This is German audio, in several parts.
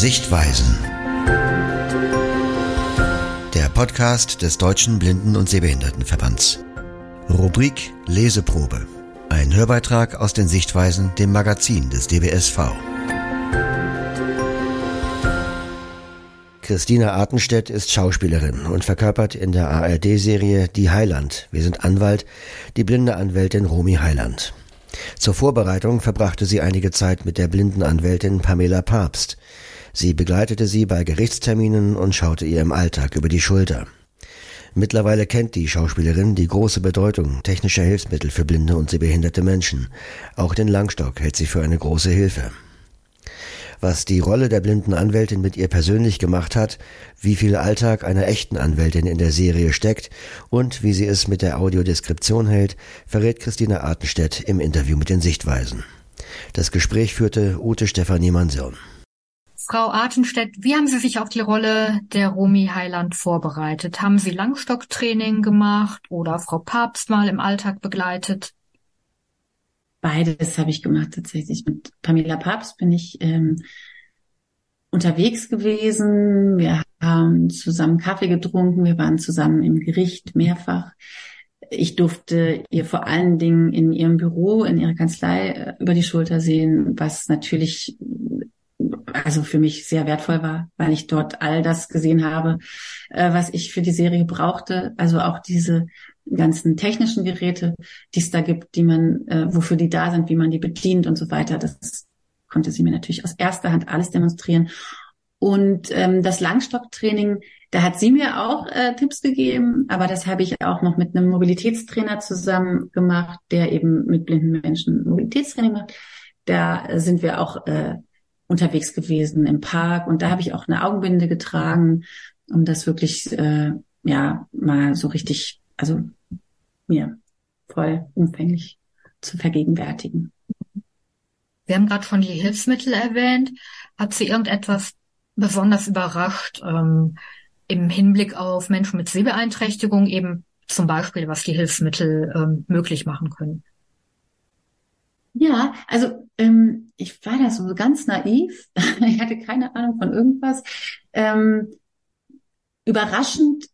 Sichtweisen. Der Podcast des Deutschen Blinden- und Sehbehindertenverbands. Rubrik Leseprobe. Ein Hörbeitrag aus den Sichtweisen, dem Magazin des DBSV. Christina Artenstedt ist Schauspielerin und verkörpert in der ARD-Serie Die Heiland, wir sind Anwalt, die blinde Anwältin Romy Heiland. Zur Vorbereitung verbrachte sie einige Zeit mit der blinden Anwältin Pamela Papst. Sie begleitete sie bei Gerichtsterminen und schaute ihr im Alltag über die Schulter. Mittlerweile kennt die Schauspielerin die große Bedeutung technischer Hilfsmittel für blinde und sehbehinderte Menschen. Auch den Langstock hält sie für eine große Hilfe was die Rolle der blinden Anwältin mit ihr persönlich gemacht hat, wie viel Alltag einer echten Anwältin in der Serie steckt und wie sie es mit der Audiodeskription hält, verrät Christina Artenstedt im Interview mit den Sichtweisen. Das Gespräch führte Ute Stefanie Mansion. Frau Artenstedt, wie haben Sie sich auf die Rolle der Romy Heiland vorbereitet? Haben Sie Langstocktraining gemacht oder Frau Papst mal im Alltag begleitet? Beides habe ich gemacht tatsächlich. Mit Pamela Papst bin ich ähm, unterwegs gewesen. Wir haben zusammen Kaffee getrunken. Wir waren zusammen im Gericht mehrfach. Ich durfte ihr vor allen Dingen in ihrem Büro, in ihrer Kanzlei äh, über die Schulter sehen, was natürlich also für mich sehr wertvoll war, weil ich dort all das gesehen habe, äh, was ich für die Serie brauchte. Also auch diese ganzen technischen Geräte, die es da gibt, die man, äh, wofür die da sind, wie man die bedient und so weiter. Das konnte sie mir natürlich aus erster Hand alles demonstrieren. Und ähm, das Langstocktraining, da hat sie mir auch äh, Tipps gegeben, aber das habe ich auch noch mit einem Mobilitätstrainer zusammen gemacht, der eben mit blinden Menschen Mobilitätstraining macht. Da sind wir auch äh, unterwegs gewesen im Park und da habe ich auch eine Augenbinde getragen, um das wirklich äh, ja mal so richtig, also mir voll umfänglich zu vergegenwärtigen. Wir haben gerade schon die Hilfsmittel erwähnt. Hat Sie irgendetwas besonders überrascht ähm, im Hinblick auf Menschen mit Sehbeeinträchtigung, eben zum Beispiel, was die Hilfsmittel ähm, möglich machen können? Ja, also ähm, ich war da so ganz naiv. ich hatte keine Ahnung von irgendwas. Ähm, überraschend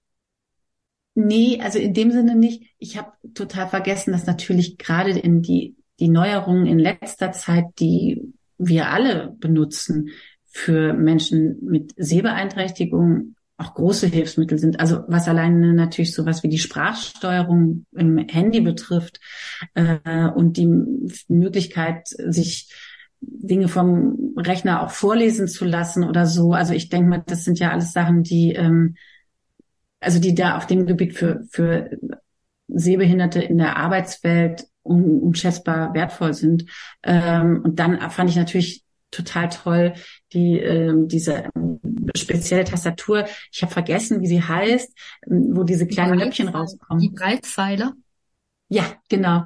Nee, also in dem Sinne nicht. Ich habe total vergessen, dass natürlich gerade in die, die Neuerungen in letzter Zeit, die wir alle benutzen, für Menschen mit Sehbeeinträchtigung auch große Hilfsmittel sind. Also was alleine natürlich sowas wie die Sprachsteuerung im Handy betrifft äh, und die Möglichkeit, sich Dinge vom Rechner auch vorlesen zu lassen oder so. Also ich denke mal, das sind ja alles Sachen, die ähm, also die da auf dem Gebiet für, für Sehbehinderte in der Arbeitswelt unschätzbar wertvoll sind. Ähm, und dann fand ich natürlich total toll die ähm, diese spezielle Tastatur. Ich habe vergessen, wie sie heißt, wo diese kleinen Knöpfchen rauskommen. Die Breitpfeiler. Ja, genau.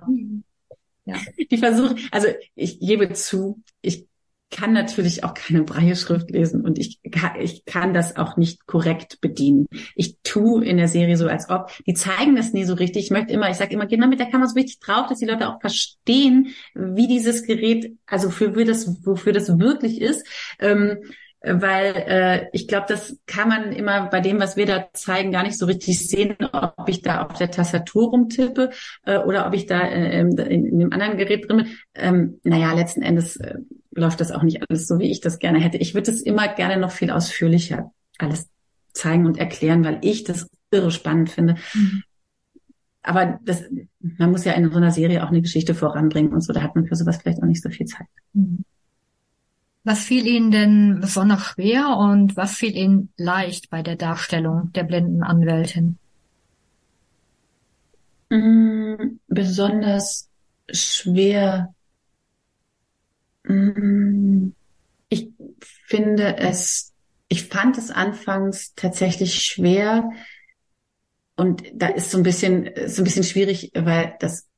Ja. Die versuche, also ich gebe zu, ich kann natürlich auch keine Breie-Schrift lesen und ich kann, ich kann das auch nicht korrekt bedienen. Ich tu in der Serie so, als ob. Die zeigen das nie so richtig. Ich möchte immer, ich sage immer, genau mit der Kamera so richtig drauf, dass die Leute auch verstehen, wie dieses Gerät, also für, für das, wofür das wirklich ist. Ähm, weil äh, ich glaube, das kann man immer bei dem, was wir da zeigen, gar nicht so richtig sehen, ob ich da auf der Tastatur rumtippe äh, oder ob ich da äh, in, in dem anderen Gerät drin bin. Ähm, naja, letzten Endes äh, läuft das auch nicht alles so, wie ich das gerne hätte. Ich würde es immer gerne noch viel ausführlicher alles zeigen und erklären, weil ich das irre spannend finde. Mhm. Aber das, man muss ja in so einer Serie auch eine Geschichte voranbringen und so. Da hat man für sowas vielleicht auch nicht so viel Zeit. Mhm. Was fiel Ihnen denn besonders schwer und was fiel Ihnen leicht bei der Darstellung der blinden Anwältin? Mm, besonders schwer. Mm, ich finde es, ich fand es anfangs tatsächlich schwer und da ist so ein bisschen, so ein bisschen schwierig, weil das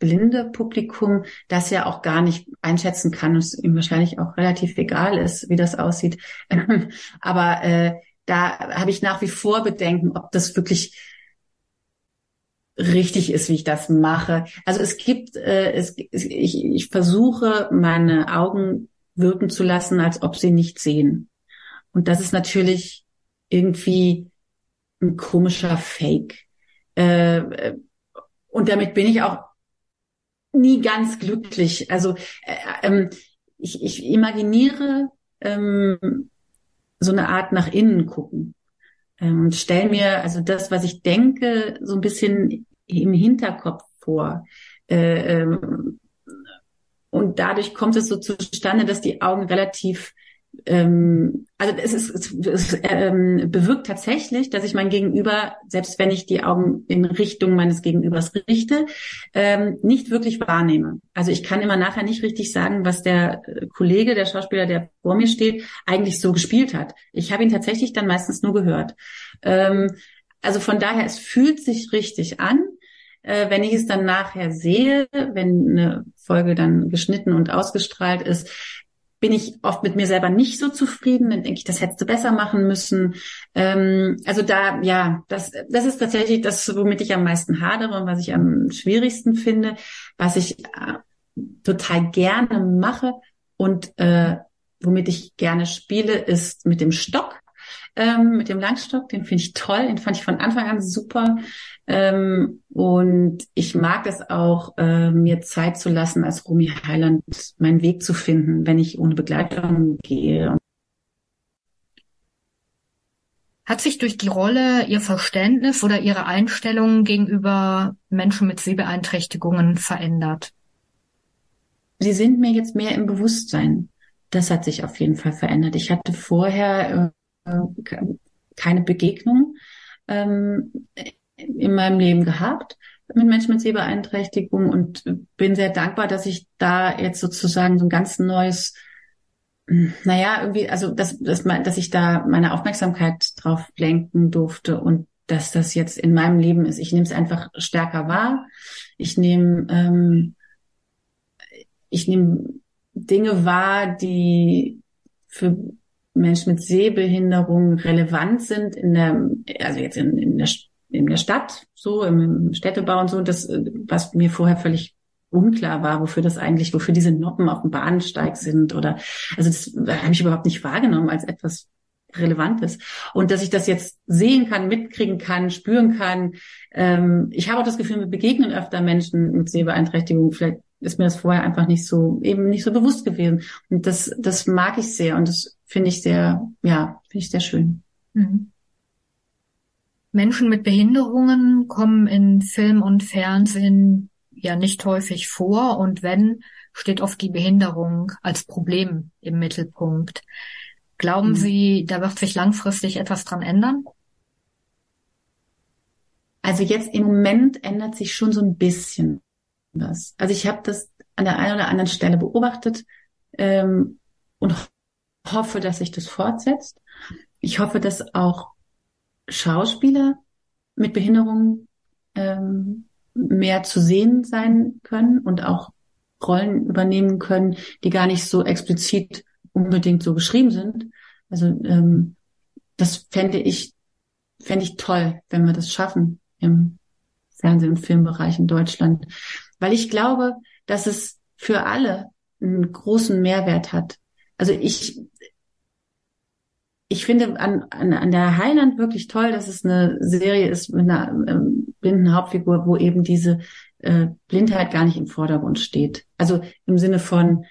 blinde Publikum das ja auch gar nicht einschätzen kann und es ihm wahrscheinlich auch relativ egal ist, wie das aussieht. Aber äh, da habe ich nach wie vor Bedenken, ob das wirklich richtig ist, wie ich das mache. Also es gibt, äh, es, ich, ich versuche meine Augen wirken zu lassen, als ob sie nicht sehen. Und das ist natürlich irgendwie ein komischer Fake. Äh, und damit bin ich auch nie ganz glücklich. Also äh, ähm, ich, ich imaginiere ähm, so eine Art nach innen gucken ähm, und stelle mir also das, was ich denke, so ein bisschen im Hinterkopf vor. Äh, ähm, und dadurch kommt es so zustande, dass die Augen relativ ähm, also es, ist, es, ähm, bewirkt tatsächlich, dass ich mein Gegenüber, selbst wenn ich die Augen in Richtung meines Gegenübers richte, ähm, nicht wirklich wahrnehme. Also ich kann immer nachher nicht richtig sagen, was der äh, Kollege, der Schauspieler, der vor mir steht, eigentlich so gespielt hat. Ich habe ihn tatsächlich dann meistens nur gehört. Ähm, also von daher, es fühlt sich richtig an. Äh, wenn ich es dann nachher sehe, wenn eine Folge dann geschnitten und ausgestrahlt ist, bin ich oft mit mir selber nicht so zufrieden, dann denke ich, das hättest du besser machen müssen. Ähm, also da, ja, das, das ist tatsächlich das, womit ich am meisten hadere und was ich am schwierigsten finde, was ich äh, total gerne mache und äh, womit ich gerne spiele, ist mit dem Stock ähm, mit dem Langstock. Den finde ich toll. Den fand ich von Anfang an super. Ähm, und ich mag es auch, äh, mir Zeit zu lassen, als Rumi Heiland meinen Weg zu finden, wenn ich ohne Begleitung gehe. Hat sich durch die Rolle Ihr Verständnis oder Ihre Einstellung gegenüber Menschen mit Sehbeeinträchtigungen verändert? Sie sind mir jetzt mehr im Bewusstsein. Das hat sich auf jeden Fall verändert. Ich hatte vorher äh, keine Begegnung ähm, in meinem Leben gehabt mit Menschen mit Sehbeeinträchtigung und bin sehr dankbar, dass ich da jetzt sozusagen so ein ganz neues, naja, irgendwie, also dass, dass, dass ich da meine Aufmerksamkeit drauf lenken durfte und dass das jetzt in meinem Leben ist. Ich nehme es einfach stärker wahr. Ich nehme ähm, ich nehme Dinge wahr, die für Menschen mit Sehbehinderung relevant sind in der, also jetzt in, in der, in der Stadt, so im Städtebau und so, das, was mir vorher völlig unklar war, wofür das eigentlich, wofür diese Noppen auf dem Bahnsteig sind oder, also das habe ich überhaupt nicht wahrgenommen als etwas Relevantes. Und dass ich das jetzt sehen kann, mitkriegen kann, spüren kann. Ähm, ich habe auch das Gefühl, wir begegnen öfter Menschen mit Sehbeeinträchtigung. Vielleicht ist mir das vorher einfach nicht so, eben nicht so bewusst gewesen. Und das, das mag ich sehr und das finde ich sehr, ja, finde ich sehr schön. Mhm. Menschen mit Behinderungen kommen in Film und Fernsehen ja nicht häufig vor und wenn, steht oft die Behinderung als Problem im Mittelpunkt. Glauben mhm. Sie, da wird sich langfristig etwas dran ändern? Also jetzt im Moment ändert sich schon so ein bisschen was. Also ich habe das an der einen oder anderen Stelle beobachtet ähm, und hoffe, dass sich das fortsetzt. Ich hoffe, dass auch Schauspieler mit Behinderungen ähm, mehr zu sehen sein können und auch Rollen übernehmen können, die gar nicht so explizit unbedingt so beschrieben sind. Also ähm, das fände ich fände ich toll, wenn wir das schaffen im Fernseh- und Filmbereich in Deutschland, weil ich glaube, dass es für alle einen großen Mehrwert hat. Also ich ich finde an, an, an der Heiland wirklich toll, dass es eine Serie ist mit einer ähm, blinden Hauptfigur, wo eben diese äh, Blindheit gar nicht im Vordergrund steht. Also im Sinne von,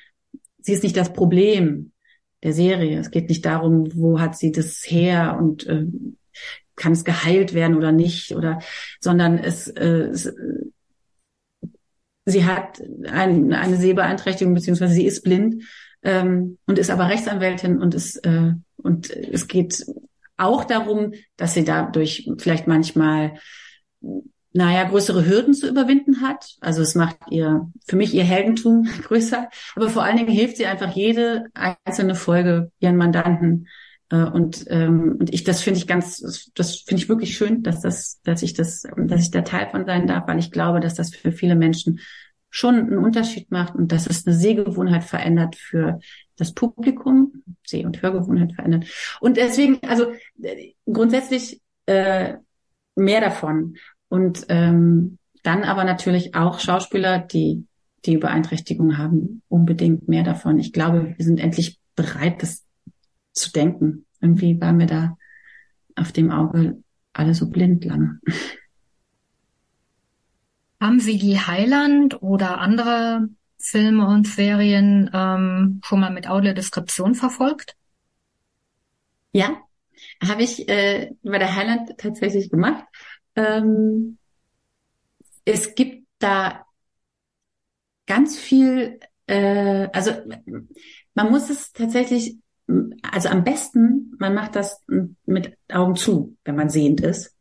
sie ist nicht das Problem der Serie. Es geht nicht darum, wo hat sie das her und äh, kann es geheilt werden oder nicht, oder sondern es, äh, es sie hat ein, eine Sehbeeinträchtigung beziehungsweise sie ist blind ähm, und ist aber Rechtsanwältin und ist äh, und es geht auch darum, dass sie dadurch vielleicht manchmal, naja, größere Hürden zu überwinden hat. Also es macht ihr, für mich ihr Heldentum größer. Aber vor allen Dingen hilft sie einfach jede einzelne Folge ihren Mandanten. Äh, und, ähm, und ich, das finde ich ganz, das finde ich wirklich schön, dass das, dass ich das, dass ich da Teil von sein darf, weil ich glaube, dass das für viele Menschen schon einen Unterschied macht und dass es eine Sehgewohnheit verändert für das Publikum, Seh- und Hörgewohnheit verändert. Und deswegen, also äh, grundsätzlich äh, mehr davon. Und ähm, dann aber natürlich auch Schauspieler, die die Beeinträchtigung haben, unbedingt mehr davon. Ich glaube, wir sind endlich bereit, das zu denken. irgendwie war mir da auf dem Auge alle so blind lang. Haben Sie die Heiland oder andere Filme und Serien ähm, schon mal mit Audiodeskription verfolgt? Ja, habe ich äh, bei der Highland tatsächlich gemacht. Ähm, es gibt da ganz viel, äh, also man muss es tatsächlich, also am besten, man macht das mit Augen zu, wenn man sehend ist.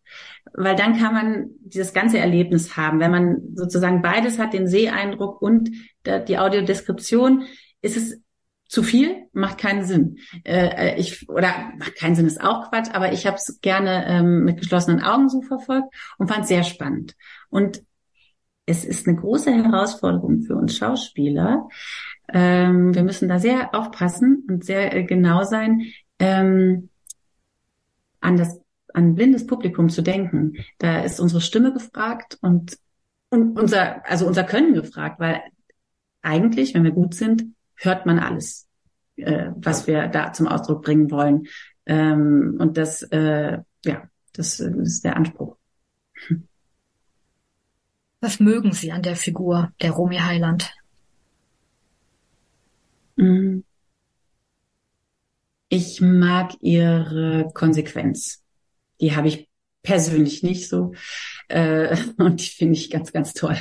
Weil dann kann man dieses ganze Erlebnis haben. Wenn man sozusagen beides hat, den Seheindruck und die Audiodeskription, ist es zu viel, macht keinen Sinn. Äh, äh, ich oder macht keinen Sinn ist auch Quatsch, aber ich habe es gerne ähm, mit geschlossenen Augen so verfolgt und fand es sehr spannend. Und es ist eine große Herausforderung für uns Schauspieler. Ähm, wir müssen da sehr aufpassen und sehr äh, genau sein, ähm, an das an blindes Publikum zu denken. Da ist unsere Stimme gefragt und, und unser also unser Können gefragt, weil eigentlich, wenn wir gut sind, hört man alles, äh, was wir da zum Ausdruck bringen wollen. Ähm, und das, äh, ja, das, ist der Anspruch. Was mögen Sie an der Figur der Romy Heiland? Mm. Ich mag ihre Konsequenz. Die habe ich persönlich nicht so. Äh, und die finde ich ganz, ganz toll.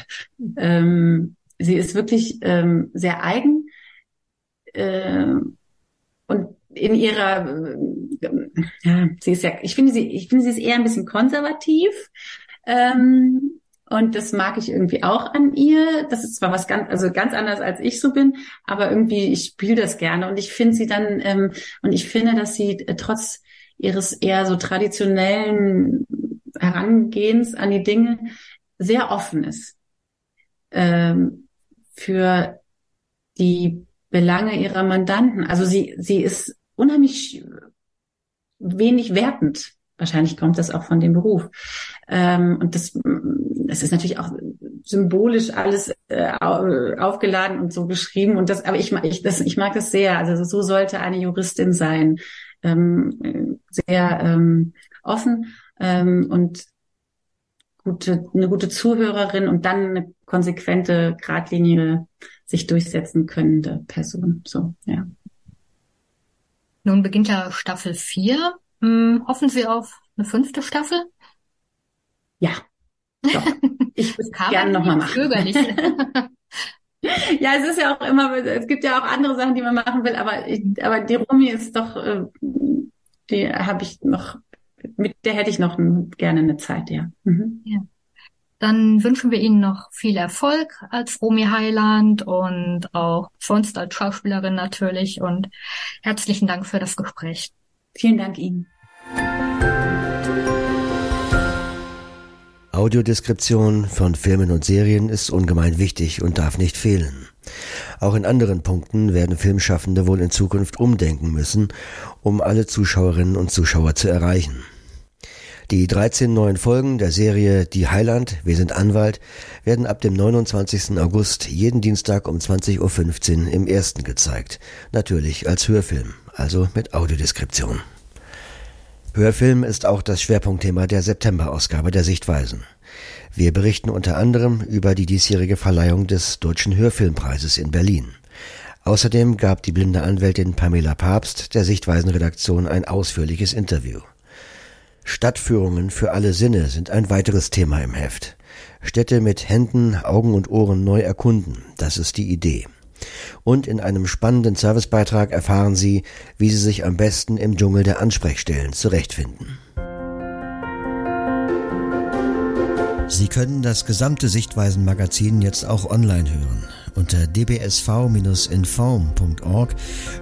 Ähm, sie ist wirklich ähm, sehr eigen äh, und in ihrer, äh, ja, sie ist ja, ich finde sie, ich finde sie ist eher ein bisschen konservativ. Ähm, und das mag ich irgendwie auch an ihr. Das ist zwar was ganz, also ganz anders als ich so bin, aber irgendwie, ich spiele das gerne und ich finde sie dann, ähm, und ich finde, dass sie äh, trotz ihres eher so traditionellen Herangehens an die Dinge sehr offen ist. Ähm, für die Belange ihrer Mandanten. Also sie, sie ist unheimlich wenig wertend. Wahrscheinlich kommt das auch von dem Beruf. Ähm, und das, es ist natürlich auch symbolisch alles äh, aufgeladen und so geschrieben. Und das, aber ich, ich, das, ich mag das sehr. Also so sollte eine Juristin sein. Ähm, sehr ähm, offen ähm, und gute, eine gute Zuhörerin und dann eine konsequente, geradlinige sich durchsetzen könnende Person. So, ja. Nun beginnt ja Staffel 4. Hm, hoffen Sie auf eine fünfte Staffel? Ja. Doch. Ich würde es gerne nochmal machen. ja, es ist ja auch immer, es gibt ja auch andere Sachen, die man machen will, aber ich, aber die Rumi ist doch, äh, die habe ich noch, mit der hätte ich noch gerne eine Zeit, ja. Mhm. ja. Dann wünschen wir Ihnen noch viel Erfolg als Romy Heiland und auch sonst als Schauspielerin natürlich und herzlichen Dank für das Gespräch. Vielen Dank Ihnen. Audiodeskription von Filmen und Serien ist ungemein wichtig und darf nicht fehlen. Auch in anderen Punkten werden Filmschaffende wohl in Zukunft umdenken müssen, um alle Zuschauerinnen und Zuschauer zu erreichen. Die 13 neuen Folgen der Serie Die Heiland, wir sind Anwalt, werden ab dem 29. August jeden Dienstag um 20.15 Uhr im ersten gezeigt. Natürlich als Hörfilm, also mit Audiodeskription. Hörfilm ist auch das Schwerpunktthema der September-Ausgabe der Sichtweisen. Wir berichten unter anderem über die diesjährige Verleihung des Deutschen Hörfilmpreises in Berlin. Außerdem gab die blinde Anwältin Pamela Papst der Sichtweisen-Redaktion ein ausführliches Interview. Stadtführungen für alle Sinne sind ein weiteres Thema im Heft. Städte mit Händen, Augen und Ohren neu erkunden, das ist die Idee. Und in einem spannenden Servicebeitrag erfahren Sie, wie Sie sich am besten im Dschungel der Ansprechstellen zurechtfinden. Sie können das gesamte Sichtweisen-Magazin jetzt auch online hören. Unter dbsv-inform.org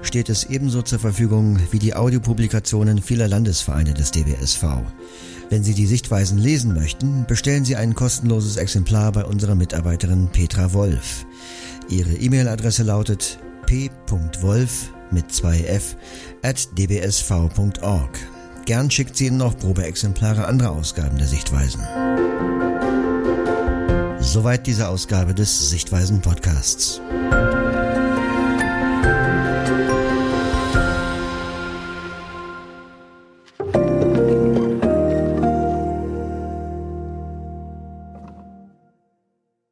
steht es ebenso zur Verfügung wie die Audiopublikationen vieler Landesvereine des DBSV. Wenn Sie die Sichtweisen lesen möchten, bestellen Sie ein kostenloses Exemplar bei unserer Mitarbeiterin Petra Wolf. Ihre E-Mail-Adresse lautet p.wolf mit 2f at dbsv.org. Gern schickt sie Ihnen noch Probeexemplare anderer Ausgaben der Sichtweisen. Soweit diese Ausgabe des Sichtweisen Podcasts.